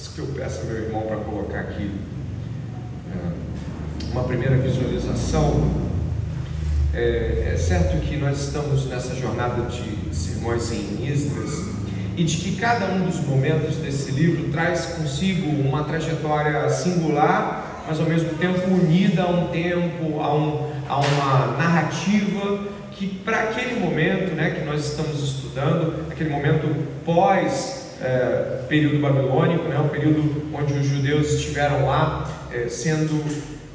Antes que eu peça meu irmão para colocar aqui é, uma primeira visualização, é, é, certo que nós estamos nessa jornada de sermões em Esdras e de que cada um dos momentos desse livro traz consigo uma trajetória singular, mas ao mesmo tempo unida a um tempo, a, um, a uma narrativa que para aquele momento né, que nós estamos estudando, aquele momento pós é, período babilônico, né, o período onde os judeus estiveram lá é, sendo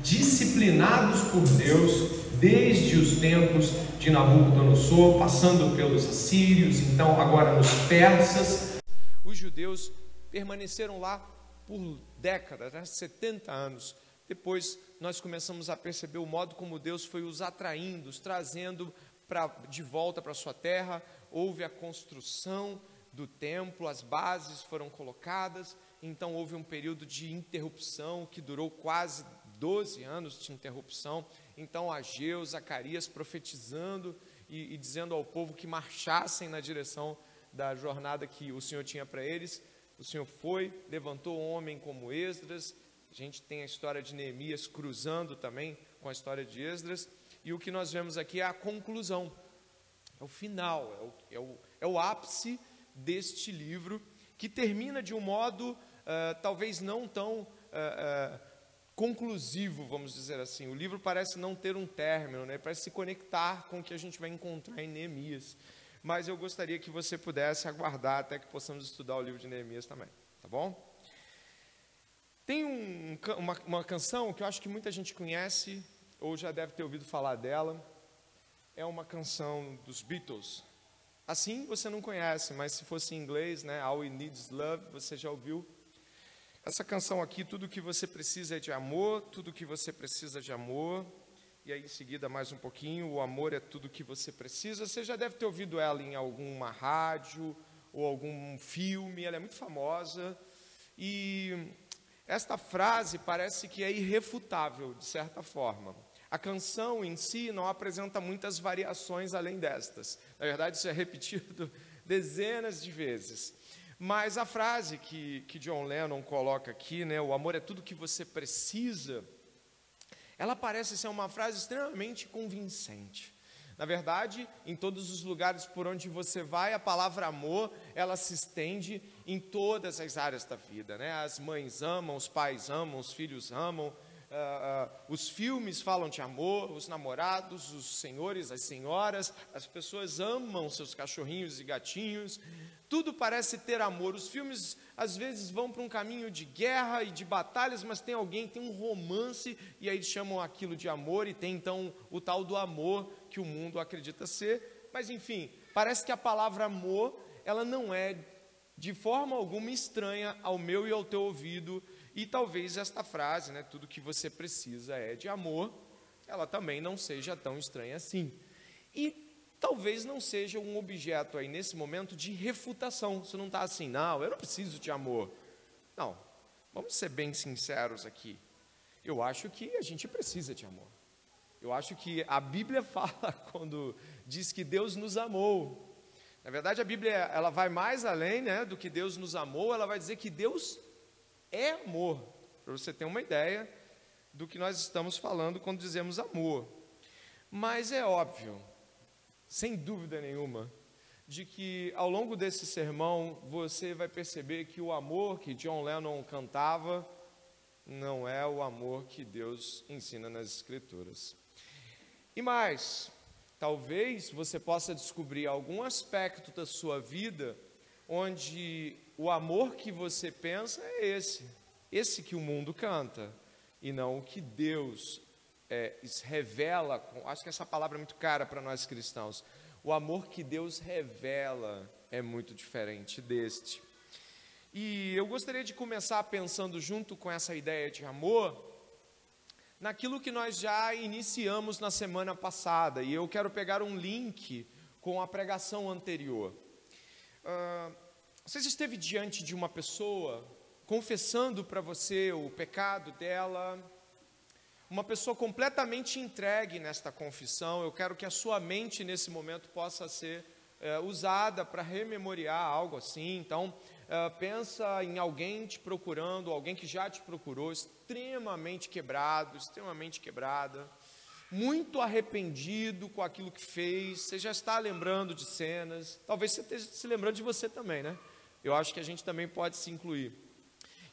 disciplinados por Deus desde os tempos de Nabucodonosor, passando pelos assírios, então agora nos persas. Os judeus permaneceram lá por décadas, né, 70 anos. Depois nós começamos a perceber o modo como Deus foi os atraindo, os trazendo pra, de volta para sua terra. Houve a construção do templo, as bases foram colocadas, então houve um período de interrupção que durou quase 12 anos de interrupção. Então Ageu, Zacarias profetizando e, e dizendo ao povo que marchassem na direção da jornada que o Senhor tinha para eles. O Senhor foi, levantou homem como Esdras. A gente tem a história de Neemias cruzando também com a história de Esdras. E o que nós vemos aqui é a conclusão, é o final, é o, é o, é o ápice deste livro, que termina de um modo uh, talvez não tão uh, uh, conclusivo, vamos dizer assim. O livro parece não ter um término, né? parece se conectar com o que a gente vai encontrar em Neemias. Mas eu gostaria que você pudesse aguardar até que possamos estudar o livro de Neemias também, tá bom? Tem um, uma, uma canção que eu acho que muita gente conhece, ou já deve ter ouvido falar dela. É uma canção dos Beatles. Assim você não conhece, mas se fosse em inglês, né, All We Need Is Love, você já ouviu. Essa canção aqui, tudo que você precisa é de amor, tudo que você precisa é de amor. E aí em seguida mais um pouquinho, o amor é tudo que você precisa. Você já deve ter ouvido ela em alguma rádio ou algum filme, ela é muito famosa. E esta frase parece que é irrefutável, de certa forma. A canção em si não apresenta muitas variações além destas. Na verdade, isso é repetido dezenas de vezes. Mas a frase que, que John Lennon coloca aqui, né, o amor é tudo que você precisa, ela parece ser uma frase extremamente convincente. Na verdade, em todos os lugares por onde você vai, a palavra amor, ela se estende em todas as áreas da vida. Né? As mães amam, os pais amam, os filhos amam, uh, uh, os filmes falam de amor, os namorados, os senhores, as senhoras, as pessoas amam seus cachorrinhos e gatinhos, tudo parece ter amor. Os filmes às vezes vão para um caminho de guerra e de batalhas, mas tem alguém, tem um romance, e aí chamam aquilo de amor, e tem então o tal do amor que o mundo acredita ser. Mas enfim, parece que a palavra amor, ela não é de forma alguma estranha ao meu e ao teu ouvido, e talvez esta frase, né, tudo que você precisa é de amor, ela também não seja tão estranha assim. E talvez não seja um objeto aí nesse momento de refutação. Você não está assim, não, eu não preciso de amor. Não, vamos ser bem sinceros aqui. Eu acho que a gente precisa de amor. Eu acho que a Bíblia fala quando diz que Deus nos amou. Na verdade, a Bíblia ela vai mais além né, do que Deus nos amou, ela vai dizer que Deus é amor. Para você ter uma ideia do que nós estamos falando quando dizemos amor. Mas é óbvio, sem dúvida nenhuma, de que ao longo desse sermão você vai perceber que o amor que John Lennon cantava não é o amor que Deus ensina nas Escrituras. E mais, talvez você possa descobrir algum aspecto da sua vida onde o amor que você pensa é esse, esse que o mundo canta, e não o que Deus é, revela, acho que essa palavra é muito cara para nós cristãos. O amor que Deus revela é muito diferente deste. E eu gostaria de começar pensando junto com essa ideia de amor, naquilo que nós já iniciamos na semana passada, e eu quero pegar um link com a pregação anterior. Uh, você esteve diante de uma pessoa confessando para você o pecado dela, uma pessoa completamente entregue nesta confissão. Eu quero que a sua mente nesse momento possa ser é, usada para rememoriar algo assim. Então, uh, pensa em alguém te procurando, alguém que já te procurou, extremamente quebrado, extremamente quebrada, muito arrependido com aquilo que fez, você já está lembrando de cenas, talvez você esteja se lembrando de você também, né? Eu acho que a gente também pode se incluir.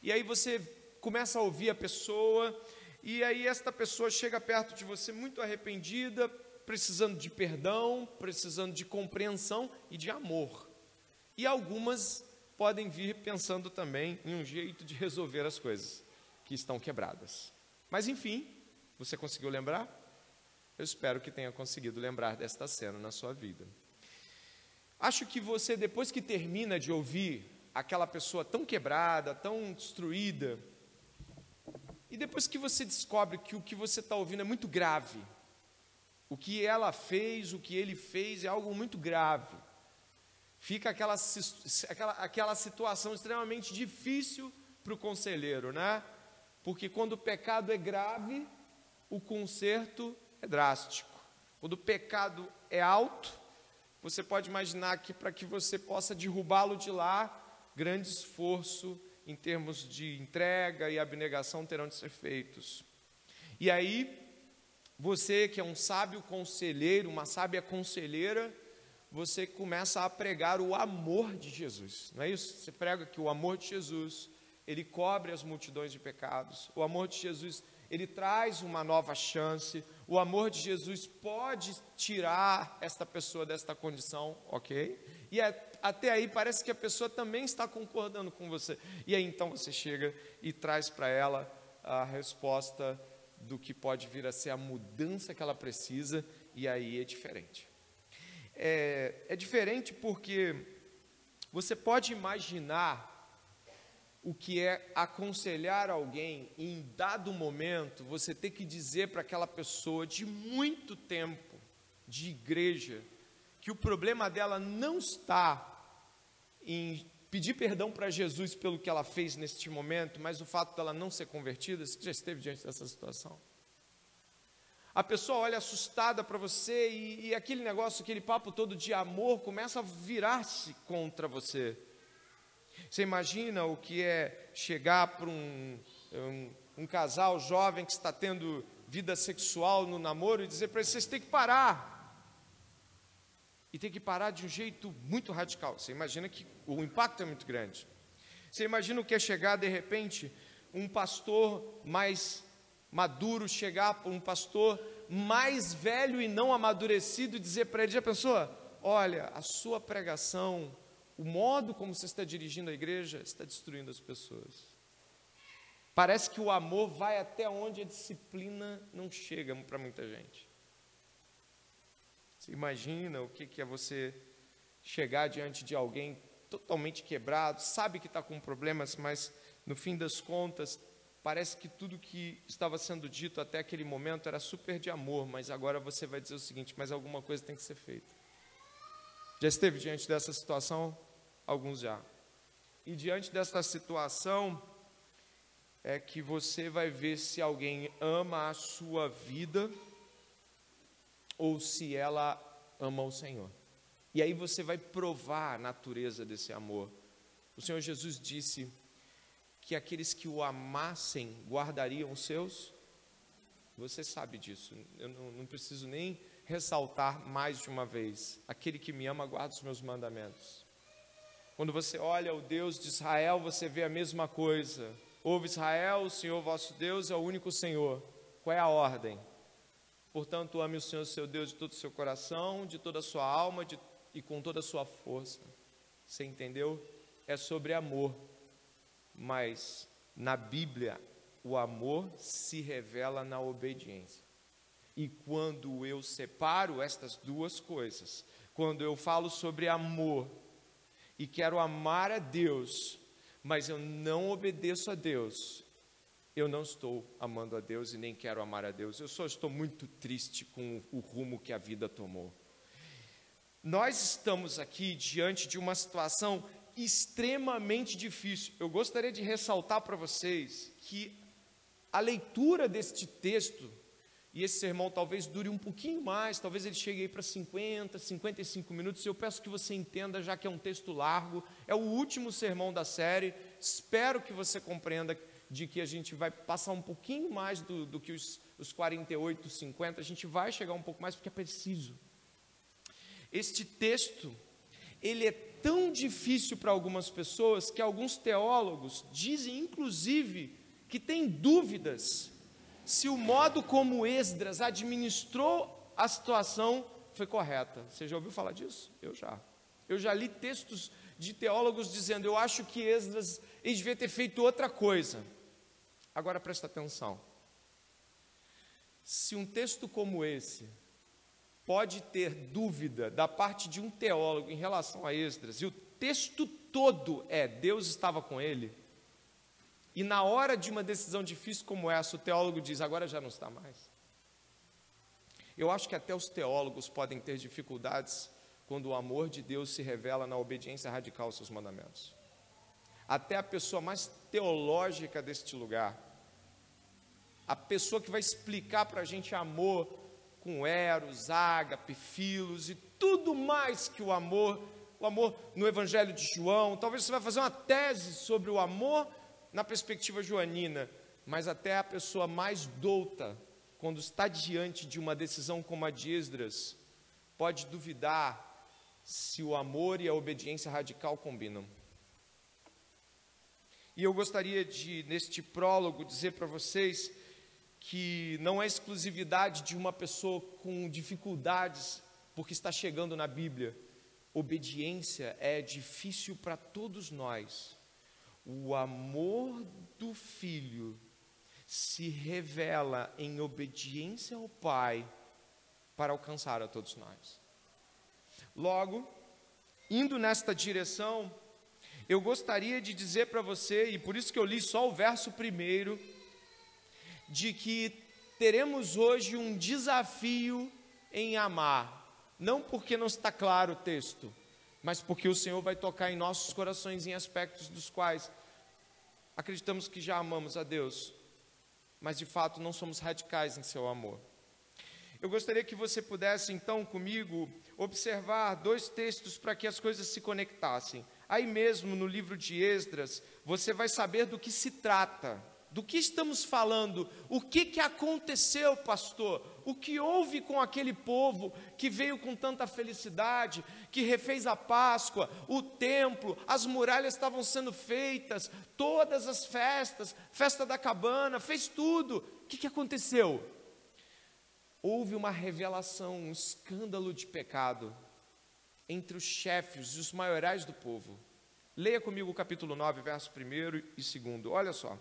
E aí você começa a ouvir a pessoa, e aí esta pessoa chega perto de você muito arrependida, precisando de perdão, precisando de compreensão e de amor. E algumas podem vir pensando também em um jeito de resolver as coisas que estão quebradas. Mas enfim, você conseguiu lembrar? Eu espero que tenha conseguido lembrar desta cena na sua vida. Acho que você, depois que termina de ouvir aquela pessoa tão quebrada, tão destruída, e depois que você descobre que o que você está ouvindo é muito grave, o que ela fez, o que ele fez é algo muito grave, fica aquela, aquela, aquela situação extremamente difícil para o conselheiro, né? Porque quando o pecado é grave, o conserto é drástico. Quando o pecado é alto, você pode imaginar que para que você possa derrubá-lo de lá, grande esforço em termos de entrega e abnegação terão de ser feitos. E aí, você que é um sábio conselheiro, uma sábia conselheira, você começa a pregar o amor de Jesus, não é isso? Você prega que o amor de Jesus, ele cobre as multidões de pecados, o amor de Jesus, ele traz uma nova chance, o amor de Jesus pode tirar esta pessoa desta condição, ok? E até aí parece que a pessoa também está concordando com você, e aí então você chega e traz para ela a resposta do que pode vir a ser a mudança que ela precisa, e aí é diferente é, é diferente porque você pode imaginar o que é aconselhar alguém em dado momento você ter que dizer para aquela pessoa de muito tempo de igreja que o problema dela não está em pedir perdão para Jesus pelo que ela fez neste momento, mas o fato dela não ser convertida, você já esteve diante dessa situação? A pessoa olha assustada para você e, e, aquele negócio, aquele papo todo de amor começa a virar-se contra você. Você imagina o que é chegar para um, um, um, casal jovem que está tendo vida sexual no namoro e dizer para eles: vocês têm que parar. E tem que parar de um jeito muito radical. Você imagina que o impacto é muito grande. Você imagina o que é chegar de repente um pastor mais maduro chegar para um pastor mais velho e não amadurecido e dizer para ele: já pensou? Olha, a sua pregação, o modo como você está dirigindo a igreja, está destruindo as pessoas. Parece que o amor vai até onde a disciplina não chega para muita gente. Você imagina o que é você chegar diante de alguém totalmente quebrado, sabe que está com problemas, mas no fim das contas Parece que tudo que estava sendo dito até aquele momento era super de amor, mas agora você vai dizer o seguinte: mas alguma coisa tem que ser feita. Já esteve diante dessa situação? Alguns já. E diante dessa situação, é que você vai ver se alguém ama a sua vida ou se ela ama o Senhor. E aí você vai provar a natureza desse amor. O Senhor Jesus disse que aqueles que o amassem guardariam os seus? Você sabe disso, eu não, não, preciso nem ressaltar mais de uma vez. Aquele que me ama guarda os meus mandamentos. Quando você olha o Deus de Israel, você vê a mesma coisa. Ouve Israel, o Senhor vosso Deus é o único Senhor. Qual é a ordem? Portanto, ame o Senhor seu Deus de todo o seu coração, de toda a sua alma de, e com toda a sua força. Você entendeu? É sobre amor mas na Bíblia o amor se revela na obediência. E quando eu separo estas duas coisas, quando eu falo sobre amor e quero amar a Deus, mas eu não obedeço a Deus, eu não estou amando a Deus e nem quero amar a Deus, eu só estou muito triste com o rumo que a vida tomou. Nós estamos aqui diante de uma situação extremamente difícil. Eu gostaria de ressaltar para vocês que a leitura deste texto e esse sermão talvez dure um pouquinho mais, talvez ele chegue aí para 50, 55 minutos. Eu peço que você entenda, já que é um texto largo, é o último sermão da série. Espero que você compreenda de que a gente vai passar um pouquinho mais do, do que os, os 48, 50, a gente vai chegar um pouco mais porque é preciso. Este texto, ele é tão difícil para algumas pessoas que alguns teólogos dizem, inclusive, que tem dúvidas se o modo como Esdras administrou a situação foi correta. Você já ouviu falar disso? Eu já. Eu já li textos de teólogos dizendo: eu acho que Esdras devia ter feito outra coisa. Agora presta atenção. Se um texto como esse pode ter dúvida da parte de um teólogo em relação a Esdras, e o texto todo é Deus estava com ele, e na hora de uma decisão difícil como essa, o teólogo diz: agora já não está mais. Eu acho que até os teólogos podem ter dificuldades quando o amor de Deus se revela na obediência radical aos seus mandamentos. Até a pessoa mais teológica deste lugar, a pessoa que vai explicar para a gente amor com eros, ágape, filos e tudo mais que o amor, o amor no Evangelho de João. Talvez você vai fazer uma tese sobre o amor na perspectiva joanina, mas até a pessoa mais douta, quando está diante de uma decisão como a de Esdras, pode duvidar se o amor e a obediência radical combinam. E eu gostaria de, neste prólogo, dizer para vocês que não é exclusividade de uma pessoa com dificuldades, porque está chegando na Bíblia. Obediência é difícil para todos nós o amor do filho se revela em obediência ao Pai para alcançar a todos nós. Logo, indo nesta direção, eu gostaria de dizer para você, e por isso que eu li só o verso primeiro, de que teremos hoje um desafio em amar, não porque não está claro o texto, mas porque o Senhor vai tocar em nossos corações em aspectos dos quais acreditamos que já amamos a Deus, mas de fato não somos radicais em seu amor. Eu gostaria que você pudesse então comigo observar dois textos para que as coisas se conectassem. Aí mesmo no livro de Esdras, você vai saber do que se trata. Do que estamos falando? O que, que aconteceu, pastor? O que houve com aquele povo que veio com tanta felicidade, que refez a Páscoa, o templo, as muralhas estavam sendo feitas, todas as festas, festa da cabana, fez tudo. O que, que aconteceu? Houve uma revelação, um escândalo de pecado entre os chefes e os maiorais do povo. Leia comigo o capítulo 9, verso 1 e 2. Olha só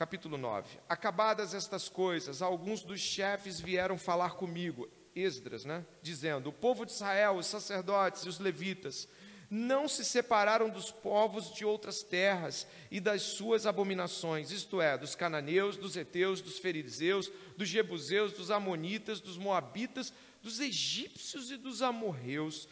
capítulo 9. Acabadas estas coisas, alguns dos chefes vieram falar comigo, Esdras, né? Dizendo: O povo de Israel, os sacerdotes e os levitas, não se separaram dos povos de outras terras e das suas abominações, isto é, dos cananeus, dos heteus, dos fariseus, dos jebuseus, dos amonitas, dos moabitas, dos egípcios e dos amorreus,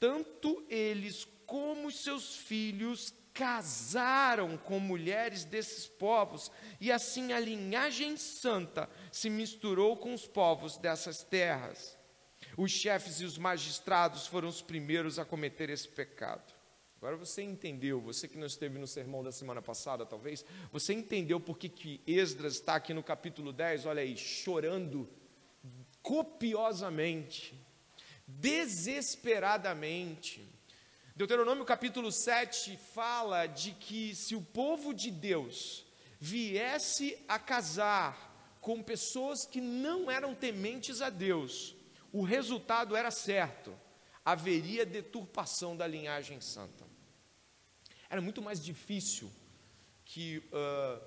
tanto eles como seus filhos casaram com mulheres desses povos, e assim a linhagem santa se misturou com os povos dessas terras. Os chefes e os magistrados foram os primeiros a cometer esse pecado. Agora você entendeu, você que não esteve no sermão da semana passada, talvez, você entendeu por que, que Esdras está aqui no capítulo 10, olha aí, chorando copiosamente, desesperadamente Deuteronômio capítulo 7 fala de que se o povo de Deus viesse a casar com pessoas que não eram tementes a Deus, o resultado era certo: haveria deturpação da linhagem santa. Era muito mais difícil que uh,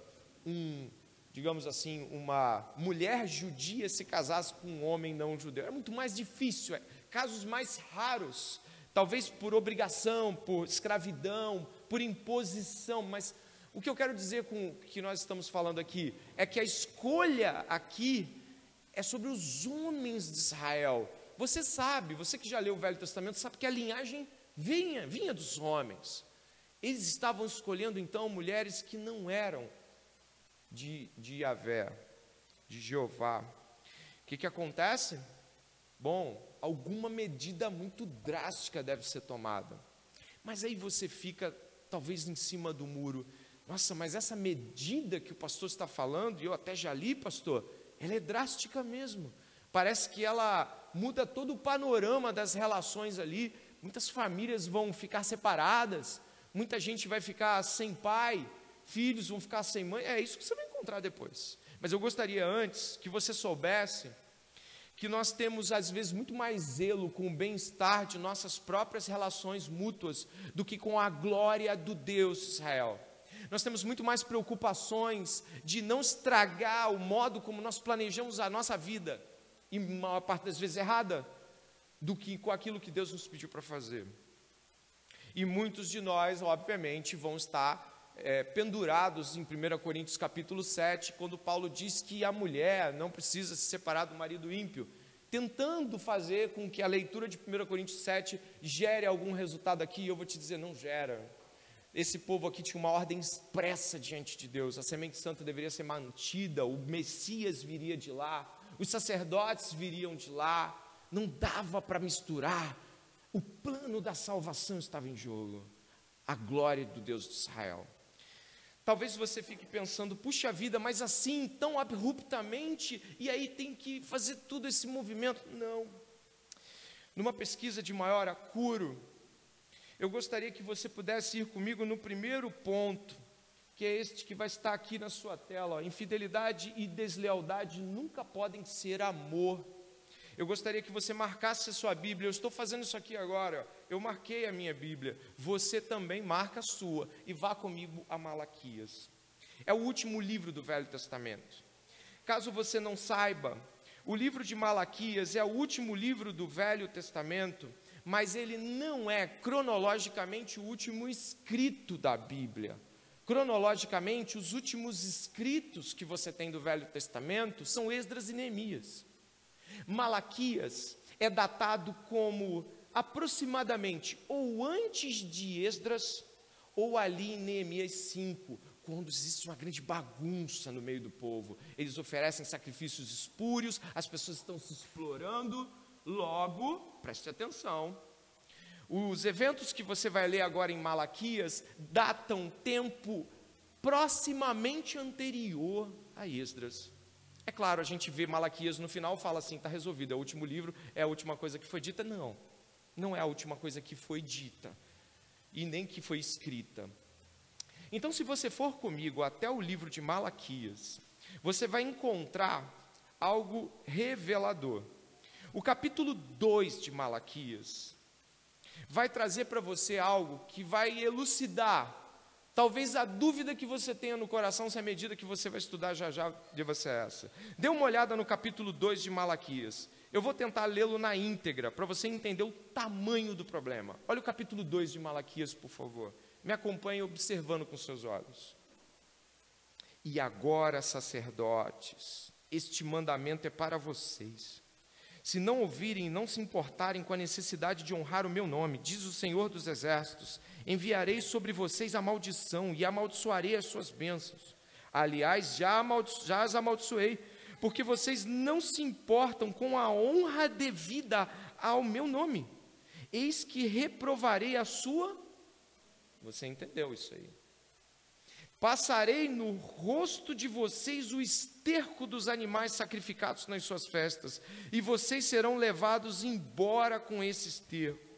um, digamos assim, uma mulher judia se casasse com um homem não judeu. Era muito mais difícil, é, casos mais raros talvez por obrigação, por escravidão, por imposição, mas o que eu quero dizer com o que nós estamos falando aqui é que a escolha aqui é sobre os homens de Israel. Você sabe, você que já leu o Velho Testamento, sabe que a linhagem vinha, vinha dos homens. Eles estavam escolhendo então mulheres que não eram de, de Yahvé. de Jeová. O que, que acontece? Bom, alguma medida muito drástica deve ser tomada. Mas aí você fica, talvez, em cima do muro. Nossa, mas essa medida que o pastor está falando, e eu até já li, pastor, ela é drástica mesmo. Parece que ela muda todo o panorama das relações ali. Muitas famílias vão ficar separadas, muita gente vai ficar sem pai, filhos vão ficar sem mãe. É isso que você vai encontrar depois. Mas eu gostaria antes que você soubesse que nós temos às vezes muito mais zelo com o bem-estar de nossas próprias relações mútuas do que com a glória do Deus de Israel. Nós temos muito mais preocupações de não estragar o modo como nós planejamos a nossa vida, e maior parte das vezes errada, do que com aquilo que Deus nos pediu para fazer. E muitos de nós, obviamente, vão estar é, pendurados em 1 Coríntios capítulo 7, quando Paulo diz que a mulher não precisa se separar do marido ímpio, tentando fazer com que a leitura de 1 Coríntios 7 gere algum resultado aqui, eu vou te dizer, não gera. Esse povo aqui tinha uma ordem expressa diante de Deus, a semente santa deveria ser mantida, o Messias viria de lá, os sacerdotes viriam de lá, não dava para misturar, o plano da salvação estava em jogo, a glória do Deus de Israel. Talvez você fique pensando, puxa vida, mas assim, tão abruptamente, e aí tem que fazer todo esse movimento. Não. Numa pesquisa de maior acuro, eu gostaria que você pudesse ir comigo no primeiro ponto, que é este que vai estar aqui na sua tela. Ó. Infidelidade e deslealdade nunca podem ser amor. Eu gostaria que você marcasse a sua Bíblia. Eu estou fazendo isso aqui agora. Eu marquei a minha Bíblia. Você também marca a sua e vá comigo a Malaquias. É o último livro do Velho Testamento. Caso você não saiba, o livro de Malaquias é o último livro do Velho Testamento, mas ele não é cronologicamente o último escrito da Bíblia. Cronologicamente, os últimos escritos que você tem do Velho Testamento são Esdras e Neemias. Malaquias é datado como aproximadamente ou antes de Esdras ou ali em Neemias 5, quando existe uma grande bagunça no meio do povo. Eles oferecem sacrifícios espúrios, as pessoas estão se explorando. Logo, preste atenção, os eventos que você vai ler agora em Malaquias datam tempo proximamente anterior a Esdras. É claro, a gente vê Malaquias no final, fala assim, está resolvido, é o último livro, é a última coisa que foi dita. Não, não é a última coisa que foi dita, e nem que foi escrita. Então, se você for comigo até o livro de Malaquias, você vai encontrar algo revelador. O capítulo 2 de Malaquias vai trazer para você algo que vai elucidar Talvez a dúvida que você tenha no coração, se à medida que você vai estudar já já, deva ser essa. Dê uma olhada no capítulo 2 de Malaquias. Eu vou tentar lê-lo na íntegra, para você entender o tamanho do problema. Olha o capítulo 2 de Malaquias, por favor. Me acompanhe observando com seus olhos. E agora, sacerdotes, este mandamento é para vocês se não ouvirem e não se importarem com a necessidade de honrar o meu nome, diz o Senhor dos Exércitos, enviarei sobre vocês a maldição e amaldiçoarei as suas bênçãos. Aliás, já, amaldiço, já as amaldiçoei, porque vocês não se importam com a honra devida ao meu nome. Eis que reprovarei a sua. Você entendeu isso aí? Passarei no rosto de vocês o esterco dos animais sacrificados nas suas festas, e vocês serão levados embora com esse esterco.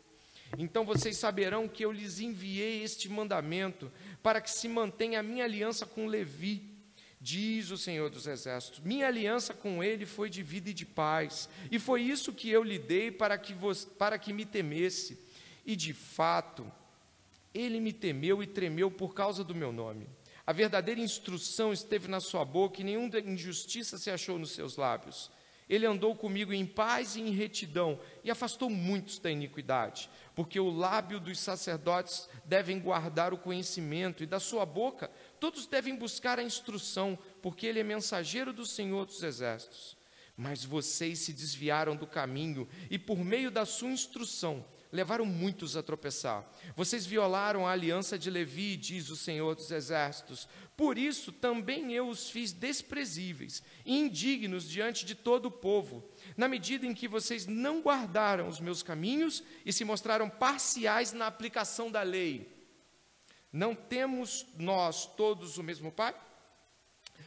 Então vocês saberão que eu lhes enviei este mandamento para que se mantenha a minha aliança com Levi, diz o Senhor dos Exércitos. Minha aliança com ele foi de vida e de paz, e foi isso que eu lhe dei para que, para que me temesse. E de fato, ele me temeu e tremeu por causa do meu nome. A verdadeira instrução esteve na sua boca e nenhuma injustiça se achou nos seus lábios. Ele andou comigo em paz e em retidão e afastou muitos da iniquidade, porque o lábio dos sacerdotes devem guardar o conhecimento e da sua boca todos devem buscar a instrução, porque ele é mensageiro do Senhor dos exércitos. Mas vocês se desviaram do caminho e por meio da sua instrução levaram muitos a tropeçar. Vocês violaram a aliança de Levi, diz o Senhor dos Exércitos. Por isso também eu os fiz desprezíveis e indignos diante de todo o povo, na medida em que vocês não guardaram os meus caminhos e se mostraram parciais na aplicação da lei. Não temos nós todos o mesmo Pai?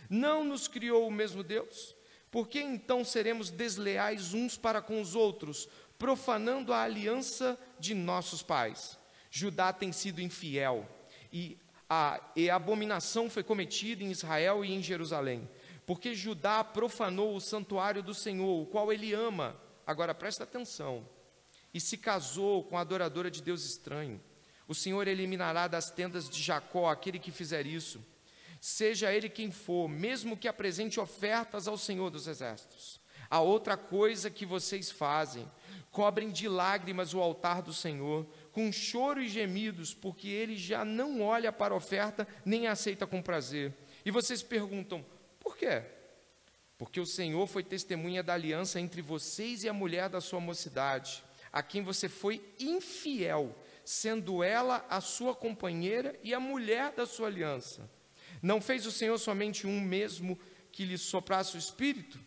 Não nos criou o mesmo Deus? Por que então seremos desleais uns para com os outros, profanando a aliança de nossos pais? Judá tem sido infiel, e a, e a abominação foi cometida em Israel e em Jerusalém, porque Judá profanou o santuário do Senhor, o qual ele ama. Agora presta atenção. E se casou com a adoradora de Deus estranho. O Senhor eliminará das tendas de Jacó aquele que fizer isso seja ele quem for, mesmo que apresente ofertas ao Senhor dos Exércitos. A outra coisa que vocês fazem, cobrem de lágrimas o altar do Senhor, com choro e gemidos, porque ele já não olha para a oferta nem a aceita com prazer. E vocês perguntam: por quê? Porque o Senhor foi testemunha da aliança entre vocês e a mulher da sua mocidade, a quem você foi infiel, sendo ela a sua companheira e a mulher da sua aliança. Não fez o Senhor somente um mesmo que lhe soprasse o espírito?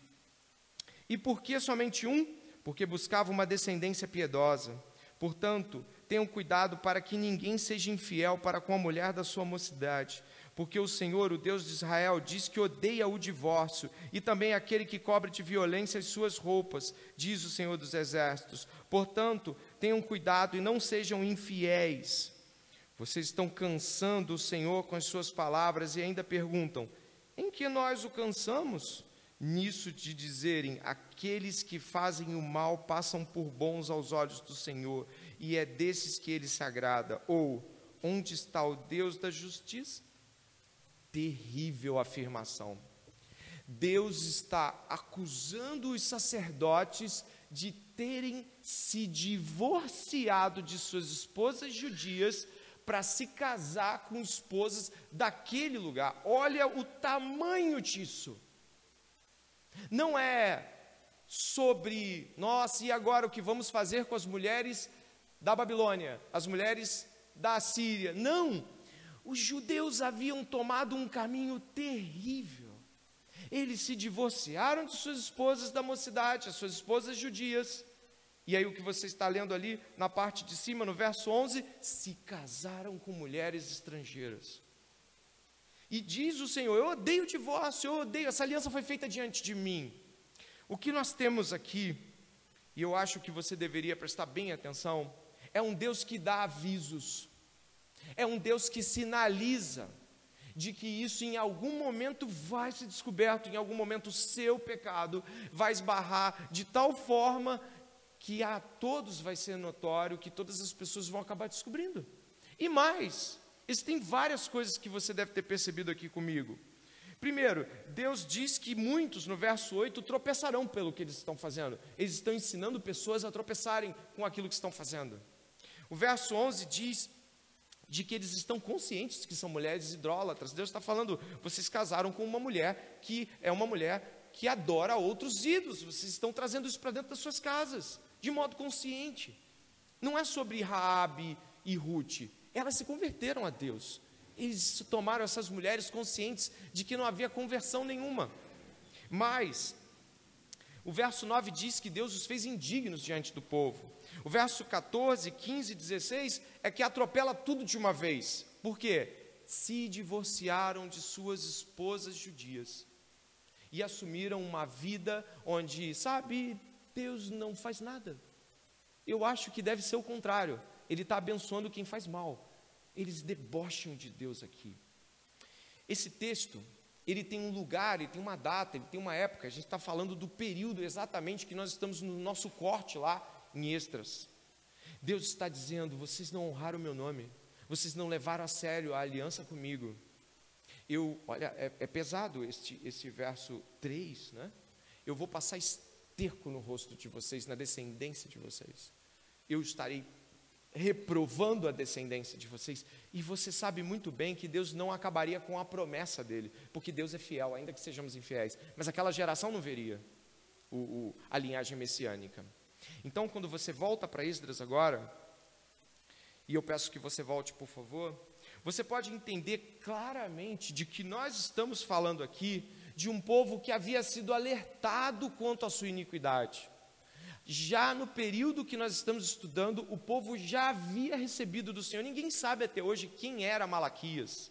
E por que somente um? Porque buscava uma descendência piedosa. Portanto, tenham cuidado para que ninguém seja infiel para com a mulher da sua mocidade, porque o Senhor, o Deus de Israel, diz que odeia o divórcio e também aquele que cobre de violência as suas roupas, diz o Senhor dos Exércitos. Portanto, tenham cuidado e não sejam infiéis vocês estão cansando o Senhor com as suas palavras e ainda perguntam: em que nós o cansamos? Nisso de dizerem: aqueles que fazem o mal passam por bons aos olhos do Senhor, e é desses que ele se agrada. Ou, onde está o Deus da justiça? Terrível afirmação. Deus está acusando os sacerdotes de terem se divorciado de suas esposas judias para se casar com esposas daquele lugar. Olha o tamanho disso. Não é sobre, nossa, e agora o que vamos fazer com as mulheres da Babilônia, as mulheres da Síria. Não! Os judeus haviam tomado um caminho terrível. Eles se divorciaram de suas esposas da mocidade, as suas esposas judias e aí o que você está lendo ali na parte de cima, no verso 11, se casaram com mulheres estrangeiras. E diz o Senhor: Eu odeio o divórcio, eu odeio, essa aliança foi feita diante de mim. O que nós temos aqui, e eu acho que você deveria prestar bem atenção, é um Deus que dá avisos, é um Deus que sinaliza de que isso em algum momento vai ser descoberto, em algum momento o seu pecado vai esbarrar de tal forma que a todos vai ser notório, que todas as pessoas vão acabar descobrindo. E mais, existem várias coisas que você deve ter percebido aqui comigo. Primeiro, Deus diz que muitos, no verso 8, tropeçarão pelo que eles estão fazendo. Eles estão ensinando pessoas a tropeçarem com aquilo que estão fazendo. O verso 11 diz de que eles estão conscientes que são mulheres idólatras. Deus está falando, vocês casaram com uma mulher que é uma mulher que adora outros ídolos. Vocês estão trazendo isso para dentro das suas casas de modo consciente. Não é sobre Raabe e Ruth. Elas se converteram a Deus. Eles tomaram essas mulheres conscientes de que não havia conversão nenhuma. Mas o verso 9 diz que Deus os fez indignos diante do povo. O verso 14, 15 e 16 é que atropela tudo de uma vez. Por quê? Se divorciaram de suas esposas judias e assumiram uma vida onde, sabe, Deus não faz nada. Eu acho que deve ser o contrário. Ele está abençoando quem faz mal. Eles debocham de Deus aqui. Esse texto, ele tem um lugar, ele tem uma data, ele tem uma época. A gente está falando do período exatamente que nós estamos no nosso corte lá em Extras. Deus está dizendo: vocês não honraram o meu nome, vocês não levaram a sério a aliança comigo. Eu, olha, é, é pesado este, esse verso 3, né? Eu vou passar esterco no rosto de vocês, na descendência de vocês. Eu estarei reprovando a descendência de vocês. E você sabe muito bem que Deus não acabaria com a promessa dele, porque Deus é fiel, ainda que sejamos infiéis. Mas aquela geração não veria o, o, a linhagem messiânica. Então, quando você volta para Esdras agora, e eu peço que você volte, por favor, você pode entender claramente de que nós estamos falando aqui de um povo que havia sido alertado quanto à sua iniquidade. Já no período que nós estamos estudando, o povo já havia recebido do Senhor. Ninguém sabe até hoje quem era Malaquias.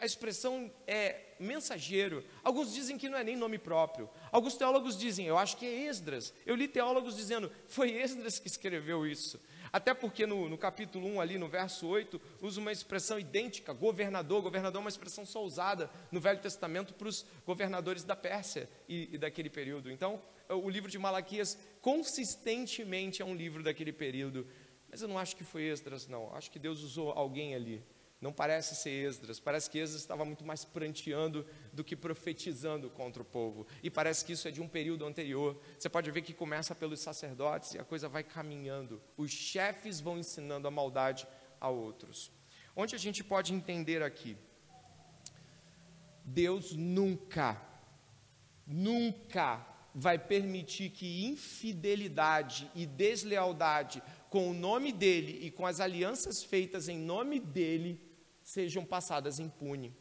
A expressão é mensageiro. Alguns dizem que não é nem nome próprio. Alguns teólogos dizem, eu acho que é Esdras. Eu li teólogos dizendo, foi Esdras que escreveu isso. Até porque no, no, capítulo 1, ali no verso 8, usa uma expressão idêntica, governador. Governador é uma expressão só usada no Velho Testamento para os governadores da Pérsia e, e daquele período. Então, o livro de Malaquias consistentemente é um livro daquele período. Mas eu não acho que foi Esdras, não. Acho que Deus usou alguém ali. Não parece ser Esdras, parece que Esdras estava muito mais pranteando do que profetizando contra o povo. E parece que isso é de um período anterior. Você pode ver que começa pelos sacerdotes e a coisa vai caminhando. Os chefes vão ensinando a maldade a outros. Onde a gente pode entender aqui? Deus nunca, nunca vai permitir que infidelidade e deslealdade com o nome dele e com as alianças feitas em nome dele sejam passadas impune.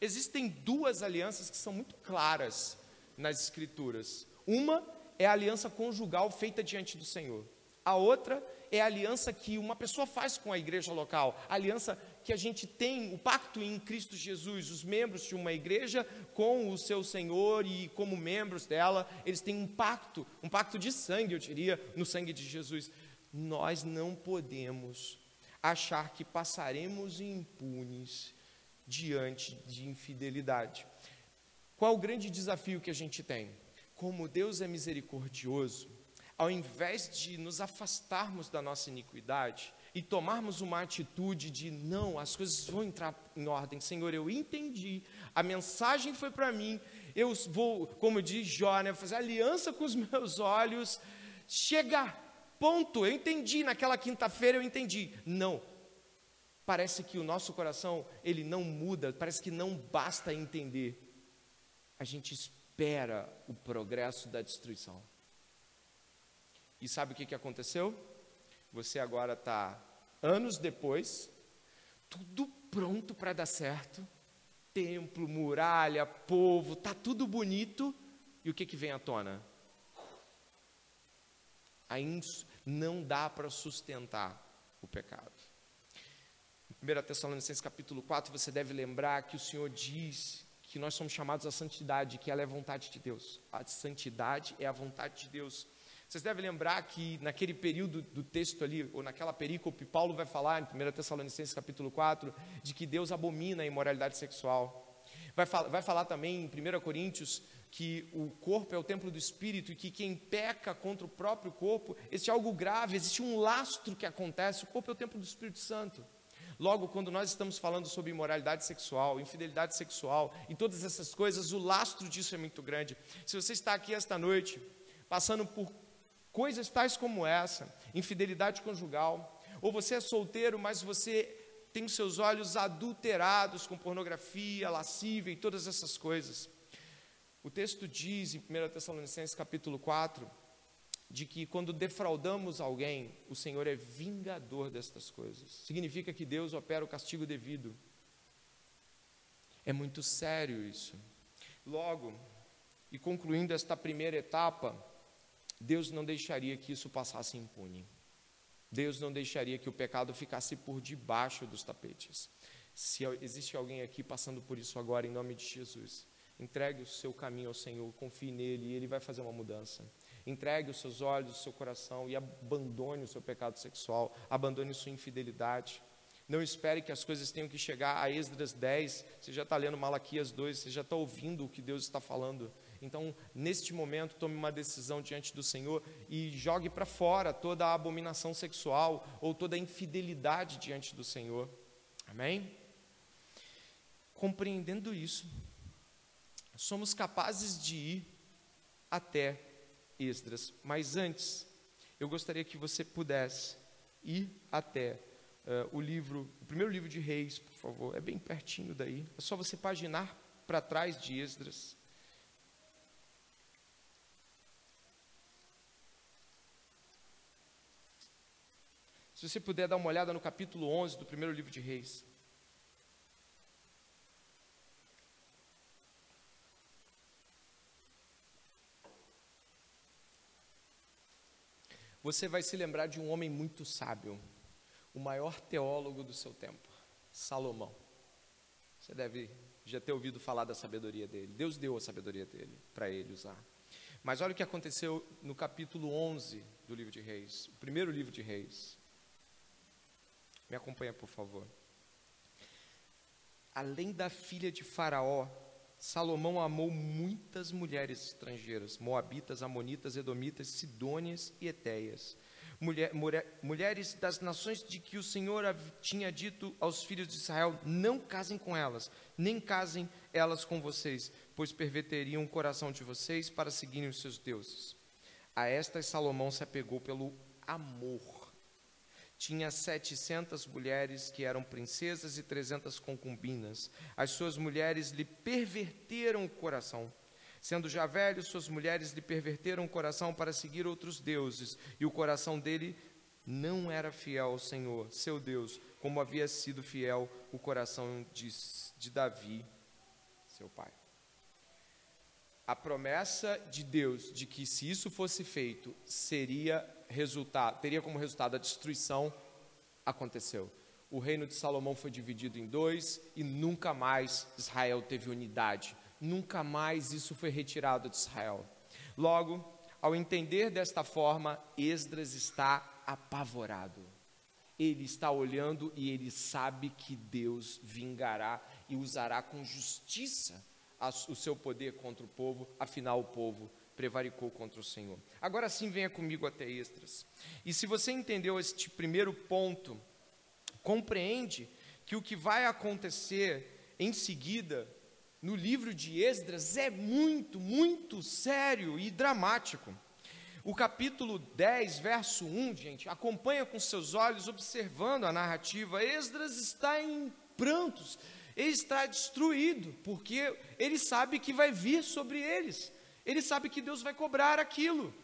Existem duas alianças que são muito claras nas Escrituras. Uma é a aliança conjugal feita diante do Senhor. A outra é a aliança que uma pessoa faz com a igreja local, a aliança que a gente tem, o pacto em Cristo Jesus, os membros de uma igreja com o seu Senhor e como membros dela, eles têm um pacto, um pacto de sangue, eu diria, no sangue de Jesus. Nós não podemos achar que passaremos impunes diante de infidelidade. Qual o grande desafio que a gente tem? Como Deus é misericordioso, ao invés de nos afastarmos da nossa iniquidade e tomarmos uma atitude de não, as coisas vão entrar em ordem, Senhor, eu entendi, a mensagem foi para mim, eu vou, como diz Jó, né, fazer aliança com os meus olhos, chegar Ponto, eu entendi, naquela quinta-feira eu entendi. Não. Parece que o nosso coração, ele não muda, parece que não basta entender. A gente espera o progresso da destruição. E sabe o que, que aconteceu? Você agora está, anos depois, tudo pronto para dar certo. Templo, muralha, povo, está tudo bonito. E o que, que vem à tona? A ins não dá para sustentar o pecado. Em 1 Tessalonicenses capítulo 4, você deve lembrar que o Senhor diz que nós somos chamados à santidade, que ela é vontade de Deus. A santidade é a vontade de Deus. Vocês devem lembrar que naquele período do texto ali, ou naquela perícope, Paulo vai falar em 1 Tessalonicenses capítulo 4, de que Deus abomina a imoralidade sexual. Vai, vai falar também em 1 Coríntios que o corpo é o templo do espírito e que quem peca contra o próprio corpo, existe algo grave, existe um lastro que acontece, o corpo é o templo do Espírito Santo. Logo, quando nós estamos falando sobre imoralidade sexual, infidelidade sexual e todas essas coisas, o lastro disso é muito grande. Se você está aqui esta noite, passando por coisas tais como essa, infidelidade conjugal, ou você é solteiro, mas você tem seus olhos adulterados com pornografia, lascívia e todas essas coisas, o texto diz em 1 Tessalonicenses capítulo 4, de que quando defraudamos alguém, o Senhor é vingador destas coisas. Significa que Deus opera o castigo devido. É muito sério isso. Logo, e concluindo esta primeira etapa, Deus não deixaria que isso passasse impune. Deus não deixaria que o pecado ficasse por debaixo dos tapetes. Se existe alguém aqui passando por isso agora, em nome de Jesus, Entregue o seu caminho ao Senhor, confie nele e ele vai fazer uma mudança. Entregue os seus olhos, o seu coração e abandone o seu pecado sexual, abandone sua infidelidade. Não espere que as coisas tenham que chegar a Esdras 10, você já está lendo Malaquias 2, você já está ouvindo o que Deus está falando. Então, neste momento, tome uma decisão diante do Senhor e jogue para fora toda a abominação sexual ou toda a infidelidade diante do Senhor. Amém? Compreendendo isso, somos capazes de ir até Esdras. Mas antes, eu gostaria que você pudesse ir até uh, o livro, o primeiro livro de Reis, por favor. É bem pertinho daí. É só você paginar para trás de Esdras. Se você puder dar uma olhada no capítulo 11 do primeiro livro de Reis. Você vai se lembrar de um homem muito sábio, o maior teólogo do seu tempo, Salomão. Você deve já ter ouvido falar da sabedoria dele. Deus deu a sabedoria dele para ele usar. Mas olha o que aconteceu no capítulo 11 do livro de Reis, o primeiro livro de Reis. Me acompanha, por favor. Além da filha de Faraó, Salomão amou muitas mulheres estrangeiras, moabitas, amonitas, edomitas, sidônias e etéias. Mulher, mulher, mulheres das nações de que o Senhor tinha dito aos filhos de Israel: não casem com elas, nem casem elas com vocês, pois perverteriam o coração de vocês para seguirem os seus deuses. A estas Salomão se apegou pelo amor tinha setecentas mulheres que eram princesas e trezentas concubinas. As suas mulheres lhe perverteram o coração. Sendo já velho, suas mulheres lhe perverteram o coração para seguir outros deuses, e o coração dele não era fiel ao Senhor, seu Deus, como havia sido fiel o coração de, de Davi, seu pai. A promessa de Deus de que se isso fosse feito, seria resultado, teria como resultado a destruição, aconteceu. O reino de Salomão foi dividido em dois e nunca mais Israel teve unidade. Nunca mais isso foi retirado de Israel. Logo, ao entender desta forma, Esdras está apavorado. Ele está olhando e ele sabe que Deus vingará e usará com justiça o seu poder contra o povo, afinal, o povo prevaricou contra o Senhor. Agora sim, venha comigo até Extras. E se você entendeu este primeiro ponto, compreende que o que vai acontecer em seguida no livro de Esdras é muito, muito sério e dramático. O capítulo 10, verso 1, gente, acompanha com seus olhos, observando a narrativa. Esdras está em prantos, ele está destruído, porque ele sabe que vai vir sobre eles ele sabe que Deus vai cobrar aquilo.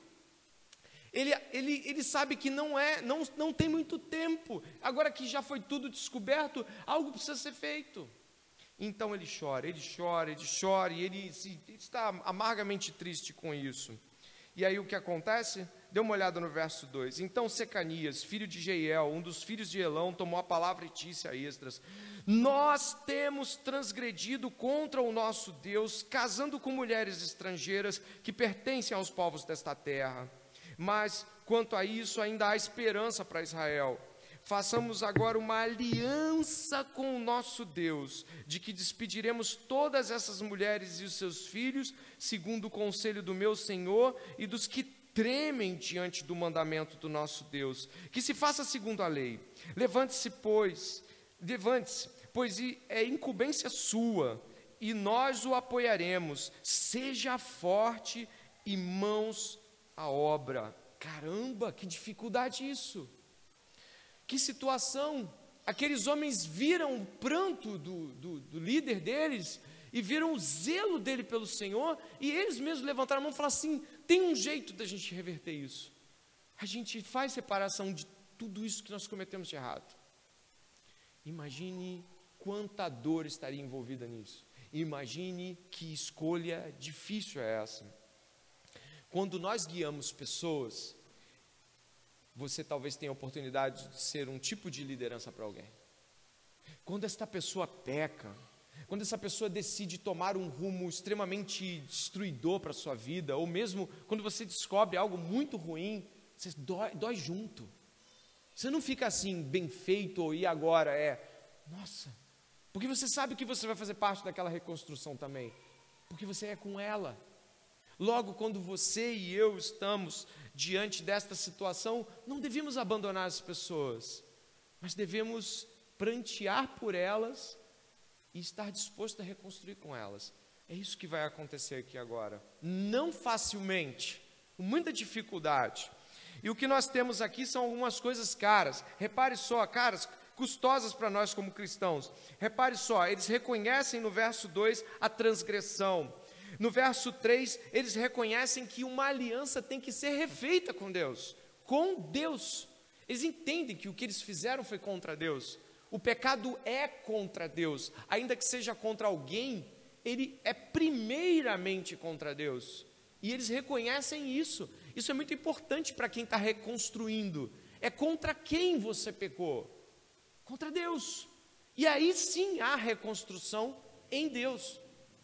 Ele, ele, ele sabe que não é, não, não tem muito tempo. Agora que já foi tudo descoberto, algo precisa ser feito. Então ele chora, ele chora, ele chora, e ele, se, ele está amargamente triste com isso. E aí o que acontece? Dê uma olhada no verso 2. Então Secanias, filho de Jeiel, um dos filhos de Elão, tomou a palavra e disse a Esdras: nós temos transgredido contra o nosso Deus, casando com mulheres estrangeiras que pertencem aos povos desta terra. Mas, quanto a isso, ainda há esperança para Israel. Façamos agora uma aliança com o nosso Deus, de que despediremos todas essas mulheres e os seus filhos, segundo o conselho do meu Senhor e dos que tremem diante do mandamento do nosso Deus. Que se faça segundo a lei. Levante-se, pois, levante-se, pois é incumbência sua, e nós o apoiaremos. Seja forte e mãos à obra. Caramba, que dificuldade isso! Que situação! Aqueles homens viram o pranto do, do, do líder deles e viram o zelo dele pelo Senhor, e eles mesmos levantaram a mão e falaram assim: tem um jeito da gente reverter isso. A gente faz separação de tudo isso que nós cometemos de errado. Imagine quanta dor estaria envolvida nisso. Imagine que escolha difícil é essa. Quando nós guiamos pessoas, você talvez tenha a oportunidade de ser um tipo de liderança para alguém. Quando esta pessoa peca, quando essa pessoa decide tomar um rumo extremamente destruidor para a sua vida, ou mesmo quando você descobre algo muito ruim, você dói, dói junto. Você não fica assim, bem feito, ou e agora é, nossa, porque você sabe que você vai fazer parte daquela reconstrução também. Porque você é com ela. Logo, quando você e eu estamos diante desta situação, não devemos abandonar as pessoas, mas devemos prantear por elas e estar disposto a reconstruir com elas. É isso que vai acontecer aqui agora. Não facilmente, com muita dificuldade. E o que nós temos aqui são algumas coisas caras. Repare só, caras, custosas para nós como cristãos. Repare só, eles reconhecem no verso 2 a transgressão. No verso 3, eles reconhecem que uma aliança tem que ser refeita com Deus. Com Deus. Eles entendem que o que eles fizeram foi contra Deus. O pecado é contra Deus, ainda que seja contra alguém, ele é primeiramente contra Deus. E eles reconhecem isso. Isso é muito importante para quem está reconstruindo. É contra quem você pecou? Contra Deus. E aí sim há reconstrução em Deus.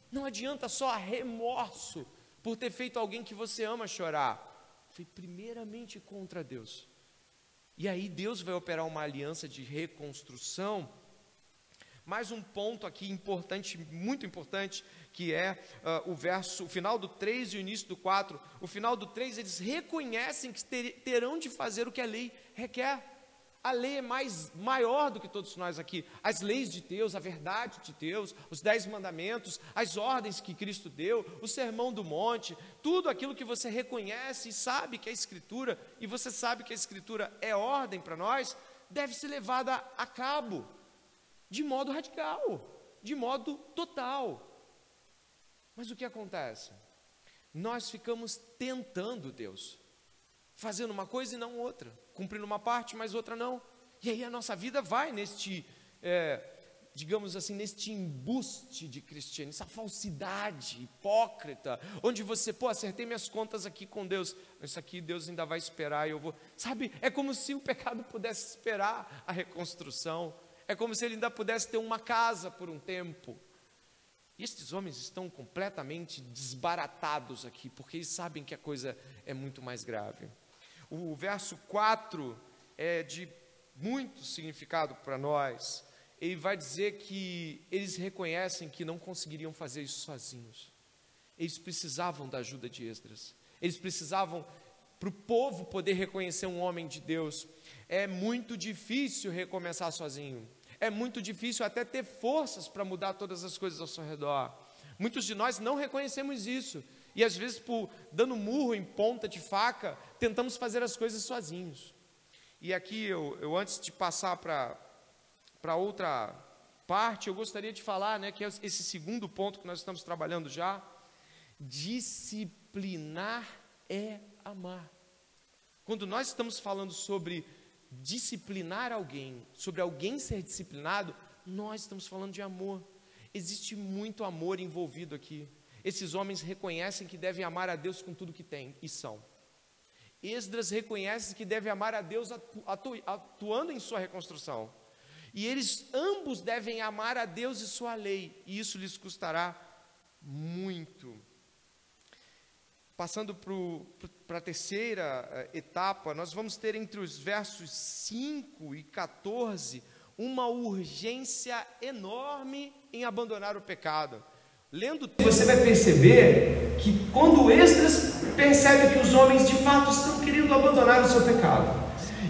Não adianta só remorso por ter feito alguém que você ama chorar. Foi primeiramente contra Deus. E aí Deus vai operar uma aliança de reconstrução. Mais um ponto aqui importante, muito importante, que é uh, o verso, o final do 3 e o início do 4. O final do 3, eles reconhecem que ter, terão de fazer o que a lei requer. A lei é mais maior do que todos nós aqui. As leis de Deus, a verdade de Deus, os dez mandamentos, as ordens que Cristo deu, o sermão do monte, tudo aquilo que você reconhece e sabe que é Escritura, e você sabe que a Escritura é ordem para nós, deve ser levada a cabo de modo radical, de modo total. Mas o que acontece? Nós ficamos tentando Deus, fazendo uma coisa e não outra cumprindo uma parte, mas outra não. E aí a nossa vida vai neste, é, digamos assim, neste embuste de cristianismo, essa falsidade hipócrita, onde você, pô, acertei minhas contas aqui com Deus, isso aqui Deus ainda vai esperar e eu vou, sabe, é como se o pecado pudesse esperar a reconstrução, é como se ele ainda pudesse ter uma casa por um tempo. E estes homens estão completamente desbaratados aqui, porque eles sabem que a coisa é muito mais grave. O verso 4 é de muito significado para nós. Ele vai dizer que eles reconhecem que não conseguiriam fazer isso sozinhos. Eles precisavam da ajuda de Esdras. Eles precisavam, para o povo poder reconhecer um homem de Deus. É muito difícil recomeçar sozinho. É muito difícil até ter forças para mudar todas as coisas ao seu redor. Muitos de nós não reconhecemos isso. E às vezes, por dando murro em ponta de faca, tentamos fazer as coisas sozinhos. E aqui, eu, eu antes de passar para outra parte, eu gostaria de falar, né, que é esse segundo ponto que nós estamos trabalhando já. Disciplinar é amar. Quando nós estamos falando sobre disciplinar alguém, sobre alguém ser disciplinado, nós estamos falando de amor. Existe muito amor envolvido aqui. Esses homens reconhecem que devem amar a Deus com tudo que têm e são. Esdras reconhece que deve amar a Deus atu, atu, atuando em sua reconstrução. E eles ambos devem amar a Deus e sua lei, e isso lhes custará muito. Passando para a terceira uh, etapa, nós vamos ter entre os versos 5 e 14 uma urgência enorme em abandonar o pecado. Lendo você vai perceber que quando Esdras percebe que os homens de fato estão querendo abandonar o seu pecado,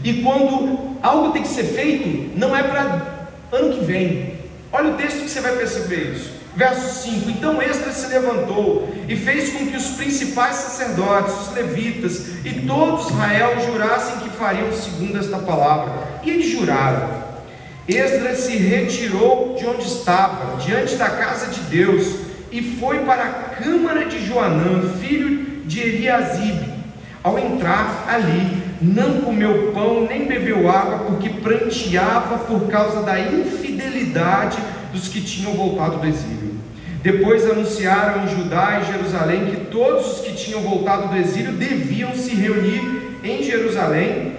e quando algo tem que ser feito, não é para ano que vem. Olha o texto que você vai perceber isso. Verso 5: Então Esdras se levantou e fez com que os principais sacerdotes, os levitas e todo Israel jurassem que fariam segundo esta palavra. E eles juraram. Esdras se retirou de onde estava, diante da casa de Deus, e foi para a câmara de Joanã, filho de Eliasibe. Ao entrar ali, não comeu pão nem bebeu água, porque pranteava por causa da infidelidade dos que tinham voltado do exílio. Depois anunciaram em Judá e Jerusalém que todos os que tinham voltado do exílio deviam se reunir em Jerusalém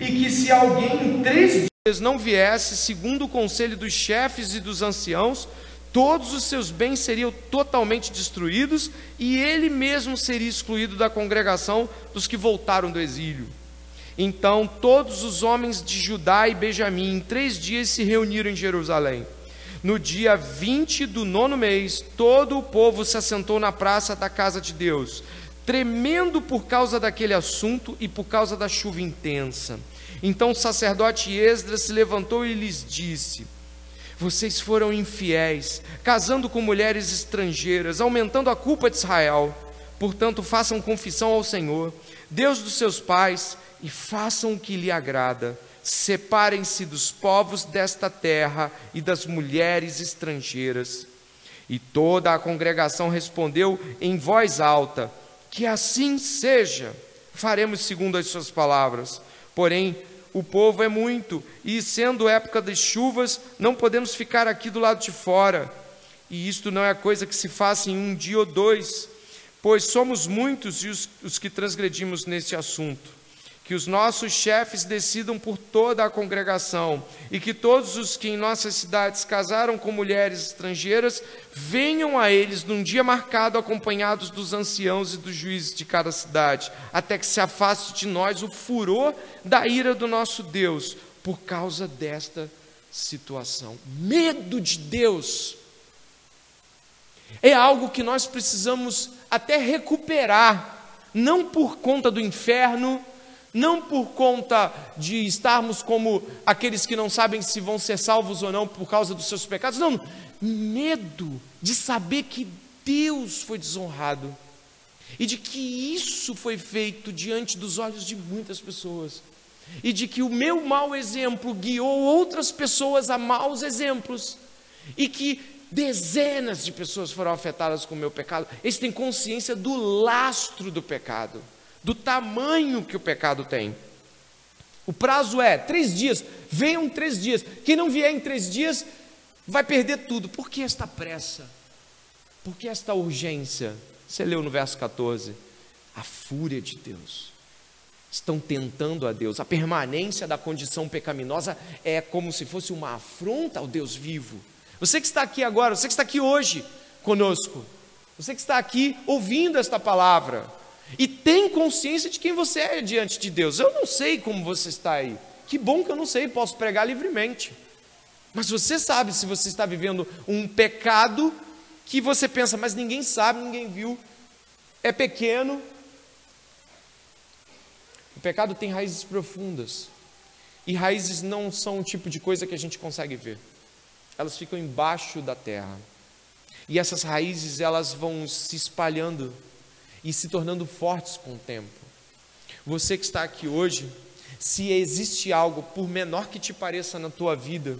e que se alguém em três dias não viesse, segundo o conselho dos chefes e dos anciãos, todos os seus bens seriam totalmente destruídos e ele mesmo seria excluído da congregação dos que voltaram do exílio. Então todos os homens de Judá e Benjamim em três dias se reuniram em Jerusalém. No dia 20 do nono mês, todo o povo se assentou na praça da casa de Deus, tremendo por causa daquele assunto e por causa da chuva intensa. Então o sacerdote Esdras se levantou e lhes disse: vocês foram infiéis, casando com mulheres estrangeiras, aumentando a culpa de Israel. Portanto, façam confissão ao Senhor, Deus dos seus pais, e façam o que lhe agrada. Separem-se dos povos desta terra e das mulheres estrangeiras. E toda a congregação respondeu em voz alta: Que assim seja. Faremos segundo as suas palavras. Porém, o povo é muito, e sendo época das chuvas, não podemos ficar aqui do lado de fora. E isto não é coisa que se faça em um dia ou dois, pois somos muitos os, os que transgredimos neste assunto que os nossos chefes decidam por toda a congregação e que todos os que em nossas cidades casaram com mulheres estrangeiras venham a eles num dia marcado acompanhados dos anciãos e dos juízes de cada cidade, até que se afaste de nós o furor da ira do nosso Deus por causa desta situação. Medo de Deus é algo que nós precisamos até recuperar, não por conta do inferno, não por conta de estarmos como aqueles que não sabem se vão ser salvos ou não por causa dos seus pecados, não, medo de saber que Deus foi desonrado e de que isso foi feito diante dos olhos de muitas pessoas e de que o meu mau exemplo guiou outras pessoas a maus exemplos e que dezenas de pessoas foram afetadas com o meu pecado. Eles têm consciência do lastro do pecado do tamanho que o pecado tem. O prazo é três dias, venham três dias. Quem não vier em três dias vai perder tudo. Por que esta pressa? Por que esta urgência? Você leu no verso 14: a fúria de Deus. Estão tentando a Deus. A permanência da condição pecaminosa é como se fosse uma afronta ao Deus vivo. Você que está aqui agora, você que está aqui hoje conosco, você que está aqui ouvindo esta palavra, e tem consciência de quem você é diante de Deus. Eu não sei como você está aí. Que bom que eu não sei, posso pregar livremente. Mas você sabe se você está vivendo um pecado que você pensa, mas ninguém sabe, ninguém viu, é pequeno. O pecado tem raízes profundas. E raízes não são o tipo de coisa que a gente consegue ver. Elas ficam embaixo da terra. E essas raízes, elas vão se espalhando e se tornando fortes com o tempo. Você que está aqui hoje, se existe algo, por menor que te pareça na tua vida,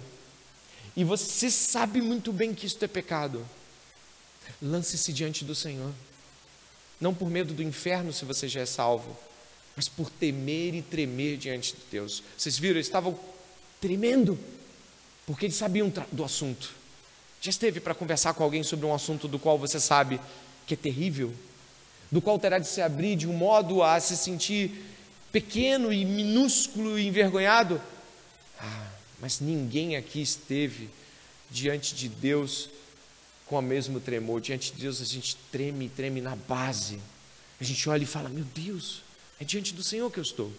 e você sabe muito bem que isto é pecado, lance-se diante do Senhor. Não por medo do inferno, se você já é salvo, mas por temer e tremer diante de Deus. Vocês viram, eles estavam tremendo, porque eles sabiam do assunto. Já esteve para conversar com alguém sobre um assunto do qual você sabe que é terrível? Do qual terá de se abrir de um modo a se sentir pequeno e minúsculo e envergonhado. Ah, mas ninguém aqui esteve diante de Deus com o mesmo tremor. Diante de Deus a gente treme, treme na base. A gente olha e fala: Meu Deus, é diante do Senhor que eu estou.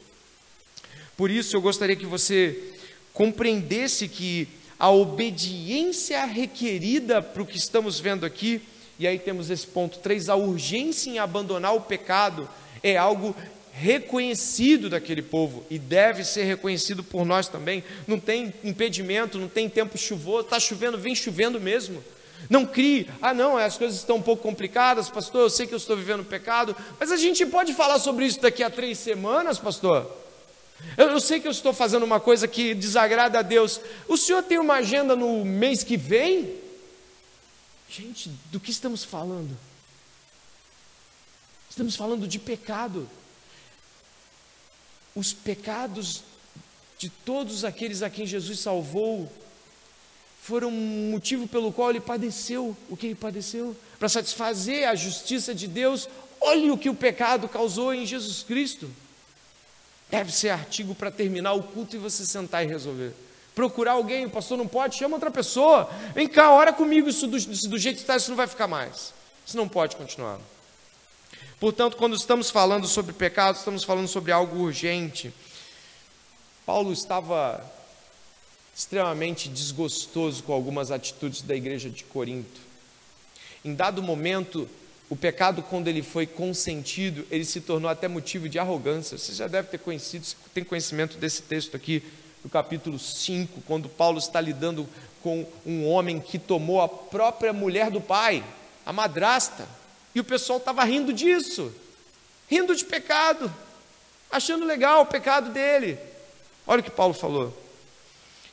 Por isso eu gostaria que você compreendesse que a obediência requerida para o que estamos vendo aqui e aí temos esse ponto 3, a urgência em abandonar o pecado é algo reconhecido daquele povo e deve ser reconhecido por nós também. Não tem impedimento, não tem tempo chuvoso, está chovendo, vem chovendo mesmo. Não crie, ah não, as coisas estão um pouco complicadas, pastor, eu sei que eu estou vivendo pecado, mas a gente pode falar sobre isso daqui a três semanas, pastor. Eu, eu sei que eu estou fazendo uma coisa que desagrada a Deus. O senhor tem uma agenda no mês que vem? Gente, do que estamos falando? Estamos falando de pecado. Os pecados de todos aqueles a quem Jesus salvou foram um motivo pelo qual ele padeceu o que ele padeceu, para satisfazer a justiça de Deus. Olhe o que o pecado causou em Jesus Cristo. Deve ser artigo para terminar o culto e você sentar e resolver procurar alguém, o pastor não pode, chama outra pessoa. Vem cá, ora comigo, isso do, isso do jeito que está, isso não vai ficar mais. Isso não pode continuar. Portanto, quando estamos falando sobre pecado, estamos falando sobre algo urgente. Paulo estava extremamente desgostoso com algumas atitudes da igreja de Corinto. Em dado momento, o pecado, quando ele foi consentido, ele se tornou até motivo de arrogância. Você já deve ter conhecido, tem conhecimento desse texto aqui, no capítulo 5, quando Paulo está lidando com um homem que tomou a própria mulher do pai, a madrasta, e o pessoal estava rindo disso, rindo de pecado, achando legal o pecado dele. Olha o que Paulo falou.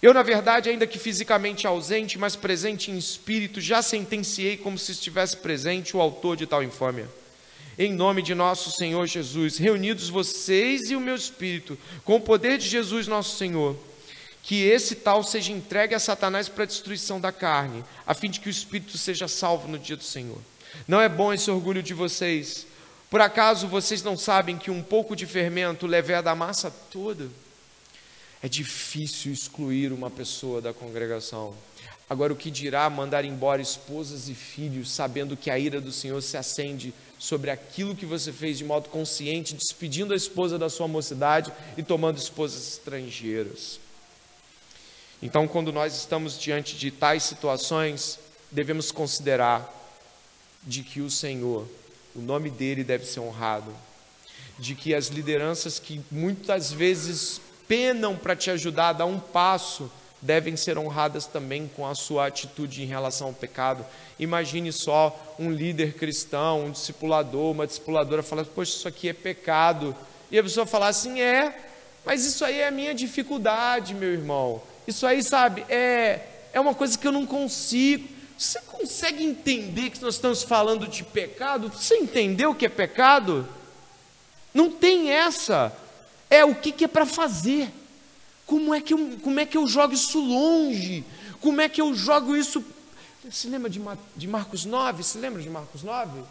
Eu, na verdade, ainda que fisicamente ausente, mas presente em espírito, já sentenciei como se estivesse presente o autor de tal infâmia. Em nome de nosso Senhor Jesus, reunidos vocês e o meu espírito, com o poder de Jesus nosso Senhor, que esse tal seja entregue a Satanás para a destruição da carne, a fim de que o espírito seja salvo no dia do Senhor. Não é bom esse orgulho de vocês. Por acaso vocês não sabem que um pouco de fermento leveda a massa toda? É difícil excluir uma pessoa da congregação. Agora, o que dirá mandar embora esposas e filhos, sabendo que a ira do Senhor se acende sobre aquilo que você fez de modo consciente, despedindo a esposa da sua mocidade e tomando esposas estrangeiras? Então, quando nós estamos diante de tais situações, devemos considerar de que o Senhor, o nome dele deve ser honrado, de que as lideranças que muitas vezes penam para te ajudar a dar um passo, devem ser honradas também com a sua atitude em relação ao pecado. Imagine só um líder cristão, um discipulador, uma discipuladora falar: Poxa, isso aqui é pecado. E a pessoa falar assim: É, mas isso aí é a minha dificuldade, meu irmão. Isso aí, sabe, é, é uma coisa que eu não consigo. Você consegue entender que nós estamos falando de pecado? Você entendeu o que é pecado? Não tem essa. É o que, que é para fazer. Como é que, eu, como é que eu jogo isso longe? Como é que eu jogo isso? Você lembra de, de Marcos 9? Você lembra de Marcos 9?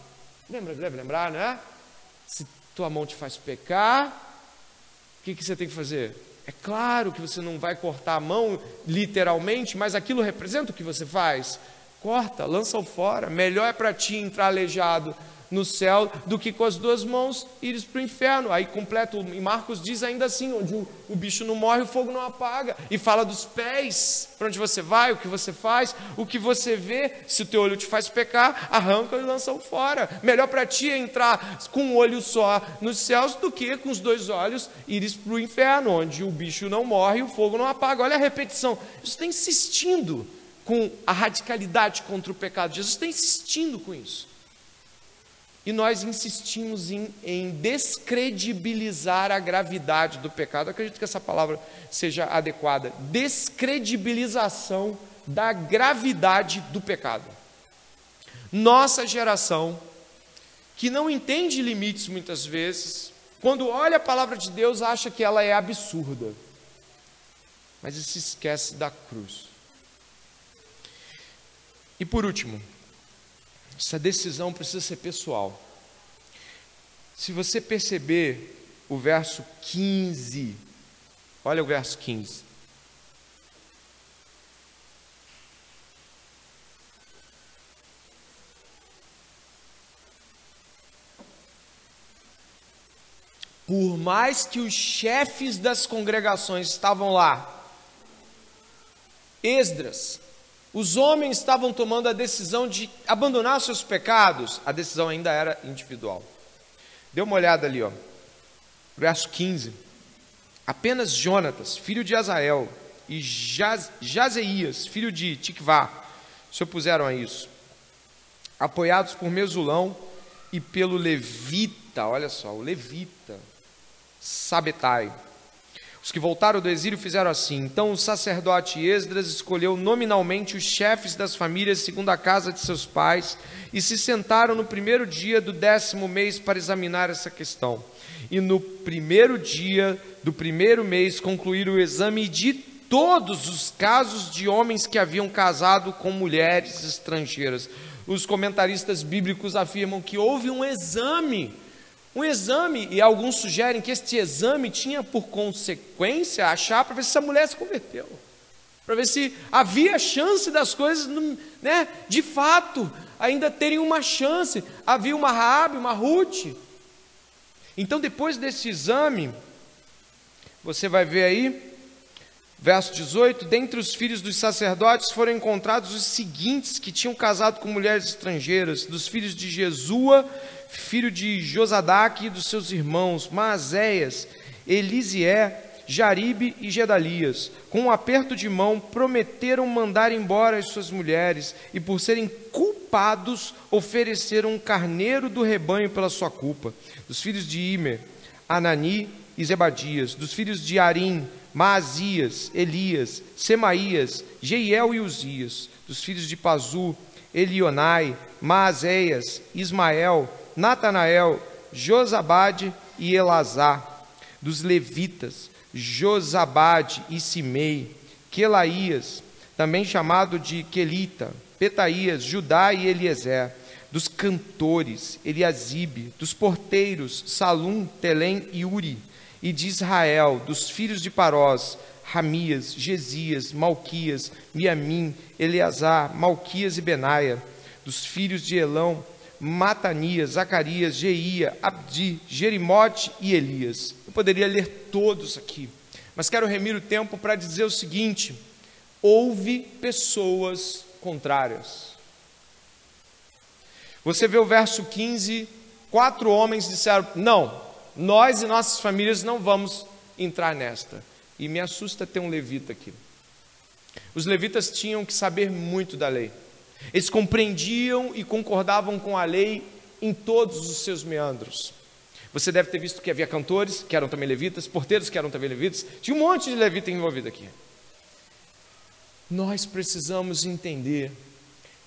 Lembra, deve lembrar, né? Se tua mão te faz pecar, o que, que você tem que fazer? É claro que você não vai cortar a mão literalmente, mas aquilo representa o que você faz. Corta, lança-o fora. Melhor é para ti entrar aleijado no céu do que com as duas mãos ires para o inferno. Aí completo, em Marcos diz ainda assim, onde o, o, bicho não morre, o fogo não apaga. E fala dos pés, para onde você vai, o que você faz, o que você vê. Se o teu olho te faz pecar, arranca e lança-o fora. Melhor para ti é entrar com um olho só nos céus do que com os dois olhos ires para o inferno, onde o bicho não morre e o fogo não apaga. Olha a repetição. Jesus está insistindo com a radicalidade contra o pecado. Jesus está insistindo com isso. E nós insistimos em, em, descredibilizar a gravidade do pecado. Eu acredito que essa palavra seja adequada. Descredibilização da gravidade do pecado. Nossa geração, que não entende limites muitas vezes, quando olha a palavra de Deus, acha que ela é absurda. Mas se esquece da cruz. E por último, essa decisão precisa ser pessoal. Se você perceber o verso 15, olha o verso 15. Por mais que os chefes das congregações estavam lá, Esdras, os homens estavam tomando a decisão de abandonar seus pecados, a decisão ainda era individual. Dê uma olhada ali, ó. Verso 15. Apenas Jonatas, filho de Azael, e Jaz, Jazeias, filho de Tikvá, se opuseram a isso. Apoiados por Mesulão e pelo Levita, olha só, o Levita, Sabetai, os que voltaram do exílio fizeram assim. Então o sacerdote Esdras escolheu nominalmente os chefes das famílias segundo a casa de seus pais e se sentaram no primeiro dia do décimo mês para examinar essa questão. E no primeiro dia do primeiro mês concluíram o exame de todos os casos de homens que haviam casado com mulheres estrangeiras. Os comentaristas bíblicos afirmam que houve um exame um exame, e alguns sugerem que este exame tinha por consequência achar para ver se essa mulher se converteu, para ver se havia chance das coisas, né, de fato, ainda terem uma chance. Havia uma Raabe, uma Ruth. Então, depois desse exame, você vai ver aí, verso 18: dentre os filhos dos sacerdotes foram encontrados os seguintes que tinham casado com mulheres estrangeiras, dos filhos de Jesua filho de Josadaque e dos seus irmãos, Maazéias, Elisié, Jaribe e Gedalias, com um aperto de mão, prometeram mandar embora as suas mulheres e, por serem culpados, ofereceram um carneiro do rebanho pela sua culpa. Dos filhos de Imer, Anani e Zebadias, dos filhos de Arim, Maazias, Elias, Semaías, Jeiel e Uzias, dos filhos de Pazu, Elionai, Maazéias, Ismael, Natanael, Josabade e Elazar. Dos levitas, Josabade e Simei, Quelaías, também chamado de Quelita, Petaías, Judá e Eliezer. Dos cantores, Eliasibe. Dos porteiros, Salum, Telém e Uri. E de Israel, dos filhos de Parós, Ramias, Gesias, Malquias, Miamim, Eleazar, Malquias e Benaia, dos filhos de Elão, Matanias, Zacarias, Jeia, Abdi, Jerimote e Elias. Eu poderia ler todos aqui, mas quero remir o tempo para dizer o seguinte: houve pessoas contrárias. Você vê o verso 15: quatro homens disseram: Não, nós e nossas famílias não vamos entrar nesta. E me assusta ter um levita aqui. Os levitas tinham que saber muito da lei. Eles compreendiam e concordavam com a lei em todos os seus meandros. Você deve ter visto que havia cantores, que eram também levitas, porteiros, que eram também levitas. Tinha um monte de levita envolvido aqui. Nós precisamos entender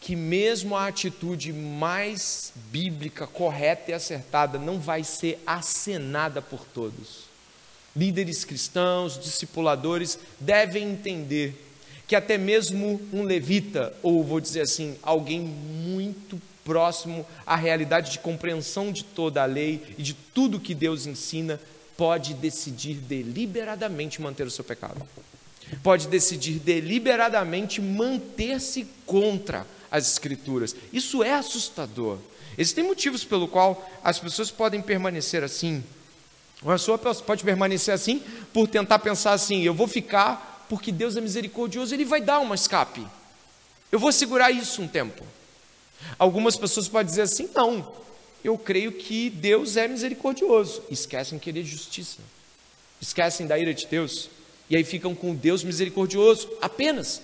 que, mesmo a atitude mais bíblica, correta e acertada, não vai ser acenada por todos líderes cristãos, discipuladores, devem entender que até mesmo um levita, ou vou dizer assim, alguém muito próximo à realidade de compreensão de toda a lei e de tudo que Deus ensina, pode decidir deliberadamente manter o seu pecado. Pode decidir deliberadamente manter-se contra as Escrituras. Isso é assustador. Existem motivos pelo qual as pessoas podem permanecer assim, uma pessoa pode permanecer assim por tentar pensar assim: eu vou ficar porque Deus é misericordioso, Ele vai dar uma escape. Eu vou segurar isso um tempo. Algumas pessoas podem dizer assim: não, eu creio que Deus é misericordioso. Esquecem que Ele é justiça, esquecem da ira de Deus, e aí ficam com Deus misericordioso apenas.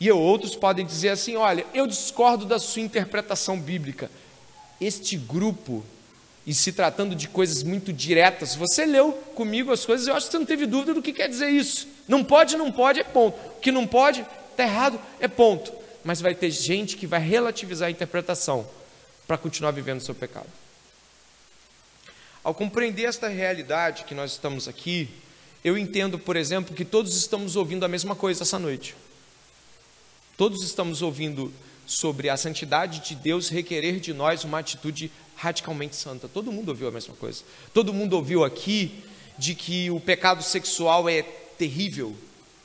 E outros podem dizer assim: olha, eu discordo da sua interpretação bíblica. Este grupo e se tratando de coisas muito diretas, você leu comigo as coisas, eu acho que você não teve dúvida do que quer dizer isso. Não pode, não pode, é ponto. O que não pode, está errado, é ponto. Mas vai ter gente que vai relativizar a interpretação para continuar vivendo o seu pecado. Ao compreender esta realidade que nós estamos aqui, eu entendo, por exemplo, que todos estamos ouvindo a mesma coisa essa noite. Todos estamos ouvindo sobre a santidade de Deus requerer de nós uma atitude radicalmente santa. Todo mundo ouviu a mesma coisa. Todo mundo ouviu aqui de que o pecado sexual é terrível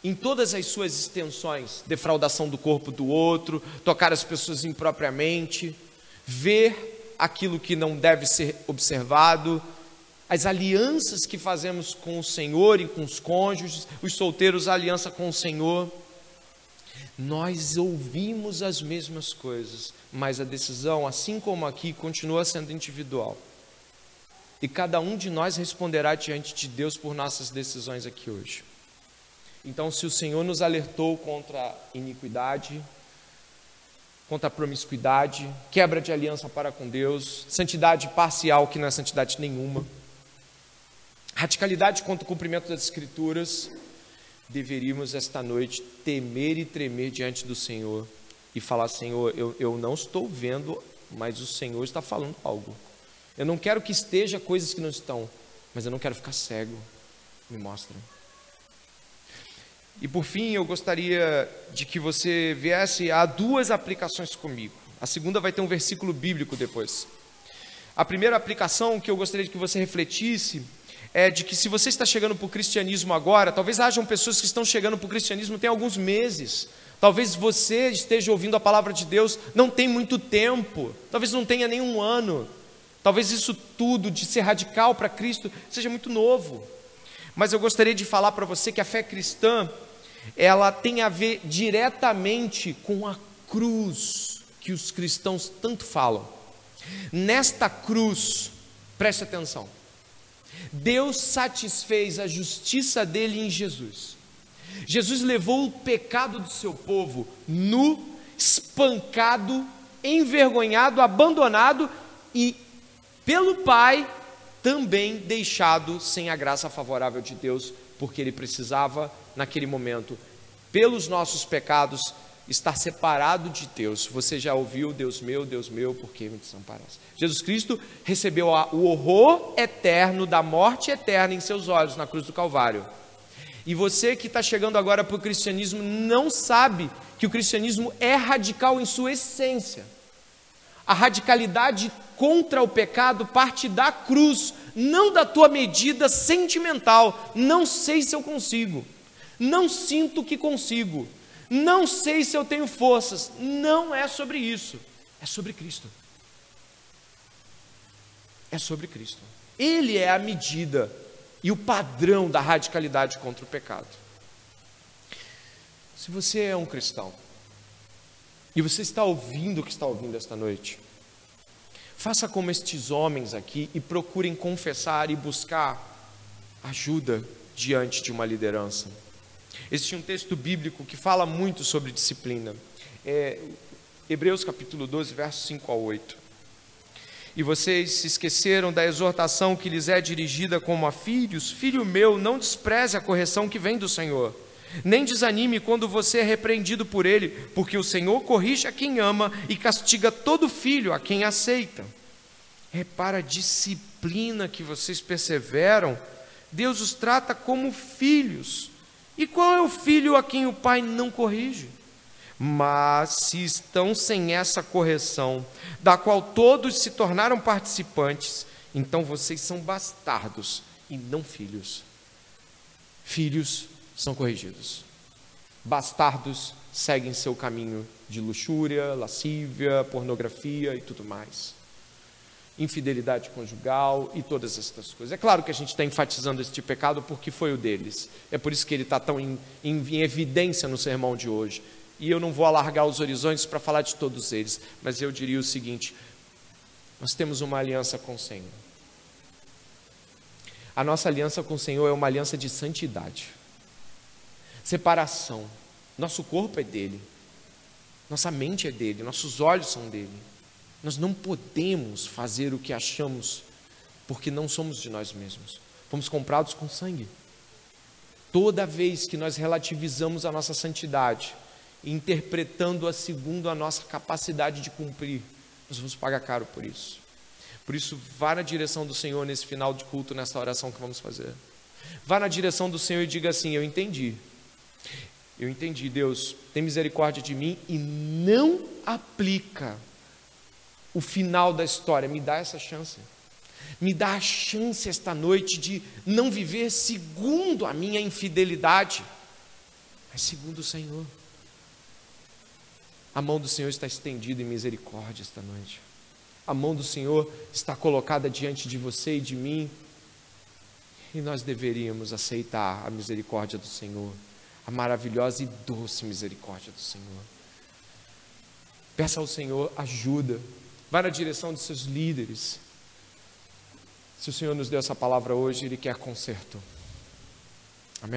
em todas as suas extensões defraudação do corpo do outro, tocar as pessoas impropriamente, ver aquilo que não deve ser observado, as alianças que fazemos com o Senhor e com os cônjuges, os solteiros, aliança com o Senhor. Nós ouvimos as mesmas coisas, mas a decisão, assim como aqui, continua sendo individual. E cada um de nós responderá diante de Deus por nossas decisões aqui hoje. Então, se o Senhor nos alertou contra a iniquidade, contra a promiscuidade, quebra de aliança para com Deus, santidade parcial, que não é santidade nenhuma, radicalidade contra o cumprimento das Escrituras, deveríamos esta noite temer e tremer diante do Senhor e falar: Senhor, eu, eu não estou vendo, mas o Senhor está falando algo. Eu não quero que esteja coisas que não estão, mas eu não quero ficar cego. Me mostra. E por fim, eu gostaria de que você viesse a duas aplicações comigo. A segunda vai ter um versículo bíblico depois. A primeira aplicação que eu gostaria de que você refletisse é de que se você está chegando para o cristianismo agora, talvez hajam pessoas que estão chegando para o cristianismo tem alguns meses. Talvez você esteja ouvindo a palavra de Deus não tem muito tempo, talvez não tenha nenhum ano. Talvez isso tudo de ser radical para Cristo seja muito novo. Mas eu gostaria de falar para você que a fé cristã, ela tem a ver diretamente com a cruz que os cristãos tanto falam. Nesta cruz, preste atenção. Deus satisfez a justiça dele em Jesus. Jesus levou o pecado do seu povo nu, espancado, envergonhado, abandonado e, pelo Pai, também deixado sem a graça favorável de Deus, porque ele precisava, naquele momento, pelos nossos pecados, estar separado de Deus. Você já ouviu, Deus meu, Deus meu, por que me desamparaste? Jesus Cristo recebeu o horror eterno da morte eterna em seus olhos na cruz do Calvário. E você que está chegando agora para o cristianismo não sabe que o cristianismo é radical em sua essência. A radicalidade contra o pecado parte da cruz, não da tua medida sentimental. Não sei se eu consigo, não sinto que consigo, não sei se eu tenho forças. Não é sobre isso, é sobre Cristo. É sobre Cristo. Ele é a medida e o padrão da radicalidade contra o pecado. Se você é um cristão e você está ouvindo o que está ouvindo esta noite, faça como estes homens aqui e procurem confessar e buscar ajuda diante de uma liderança. Existe um texto bíblico que fala muito sobre disciplina. É, Hebreus capítulo 12, versos 5 a 8. E vocês se esqueceram da exortação que lhes é dirigida como a filhos? Filho meu, não despreze a correção que vem do Senhor. Nem desanime quando você é repreendido por ele, porque o Senhor corrige a quem ama e castiga todo filho a quem aceita. Repara a disciplina que vocês perseveram. Deus os trata como filhos. E qual é o filho a quem o pai não corrige? Mas se estão sem essa correção, da qual todos se tornaram participantes, então vocês são bastardos e não filhos. Filhos são corrigidos. Bastardos seguem seu caminho de luxúria, lascívia, pornografia e tudo mais infidelidade conjugal e todas essas coisas. É claro que a gente está enfatizando este pecado porque foi o deles. É por isso que ele está tão em, em, em, evidência no sermão de hoje. E eu não vou alargar os horizontes para falar de todos eles, mas eu diria o seguinte: nós temos uma aliança com o Senhor. A nossa aliança com o Senhor é uma aliança de santidade, separação. Nosso corpo é dele, nossa mente é dele, nossos olhos são dele. Nós não podemos fazer o que achamos, porque não somos de nós mesmos. Fomos comprados com sangue. Toda vez que nós relativizamos a nossa santidade, interpretando-a segundo a nossa capacidade de cumprir, nós vamos pagar caro por isso. Por isso, vá na direção do Senhor nesse final de culto, nessa oração que vamos fazer. Vá na direção do Senhor e diga assim: Eu entendi. Eu entendi, Deus, tem misericórdia de mim e não aplica o final da história. Me dá essa chance. Me dá a chance esta noite de não viver segundo a minha infidelidade, mas segundo o Senhor. A mão do Senhor está estendida em misericórdia esta noite. A mão do Senhor está colocada diante de você e de mim. E nós deveríamos aceitar a misericórdia do Senhor, a maravilhosa e doce misericórdia do Senhor. Peça ao Senhor ajuda Vá na direção dos seus líderes. Se o Senhor nos deu essa palavra hoje, Ele quer conserto.